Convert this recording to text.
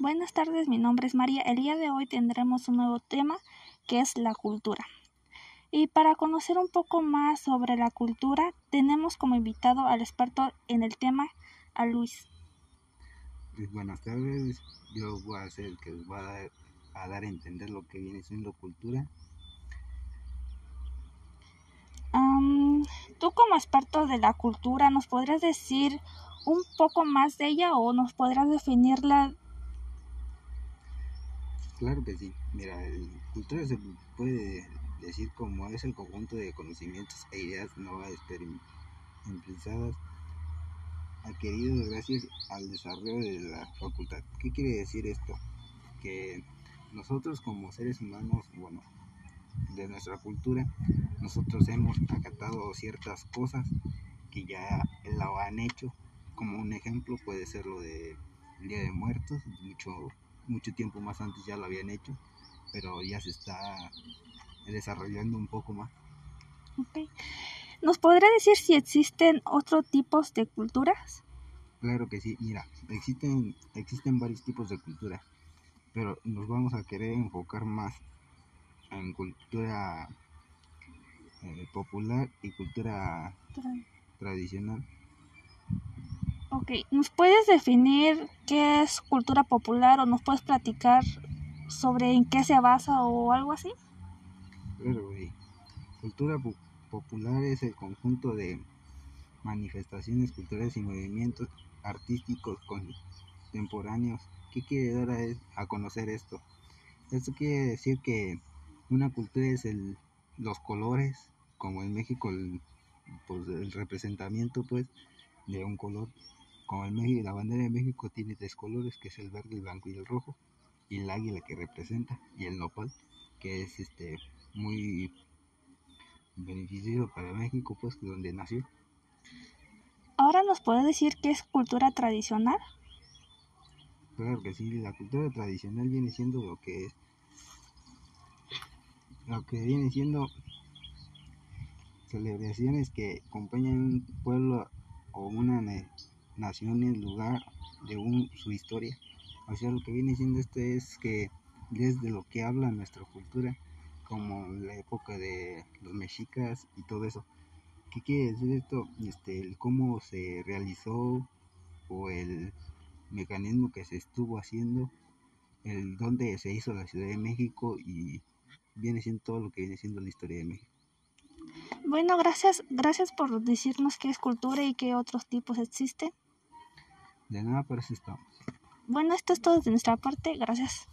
Buenas tardes, mi nombre es María. El día de hoy tendremos un nuevo tema que es la cultura. Y para conocer un poco más sobre la cultura, tenemos como invitado al experto en el tema, a Luis. Buenas tardes, yo voy a ser el que os va a dar, a dar a entender lo que viene siendo cultura. Tú como experto de la cultura, ¿nos podrías decir un poco más de ella o nos podrías definirla? Claro que sí, mira, el- cultura se puede decir como es el conjunto de conocimientos e ideas nuevas experimentadas adquiridos gracias al desarrollo de la facultad. ¿Qué quiere decir esto? Que nosotros como seres humanos, bueno, de nuestra cultura, nosotros hemos acatado ciertas cosas que ya la han hecho. Como un ejemplo puede ser lo de Día de Muertos, mucho, mucho tiempo más antes ya lo habían hecho, pero ya se está desarrollando un poco más. ¿Nos podría decir si existen otros tipos de culturas? Claro que sí, mira, existen, existen varios tipos de cultura, pero nos vamos a querer enfocar más en cultura eh, popular y cultura tradicional. Ok, ¿nos puedes definir qué es cultura popular o nos puedes platicar sobre en qué se basa o algo así? Claro, güey. Cultura po- popular es el conjunto de manifestaciones culturales y movimientos artísticos contemporáneos. ¿Qué quiere dar a, a conocer esto? Esto quiere decir que una cultura es el, los colores, como en México el, pues, el representamiento pues de un color. Como en México, la bandera de México tiene tres colores, que es el verde, el blanco y el rojo, y el águila que representa, y el nopal, que es este muy beneficioso para México, pues donde nació. Ahora nos puedes decir qué es cultura tradicional. Claro que sí, la cultura tradicional viene siendo lo que es, lo que viene siendo celebraciones que acompañan un pueblo o una ne- nación en lugar un, su historia. O sea, lo que viene siendo esto es que desde lo que habla nuestra cultura, como la época de los mexicas y todo eso. ¿Qué quiere decir esto? Este, el cómo se realizó o el mecanismo que se estuvo haciendo, el dónde se hizo la Ciudad de México y viene siendo todo lo que viene siendo la historia de México. Bueno, gracias, gracias por decirnos qué es cultura y qué otros tipos existen. De nada, por eso estamos. Bueno, esto es todo de nuestra parte. Gracias.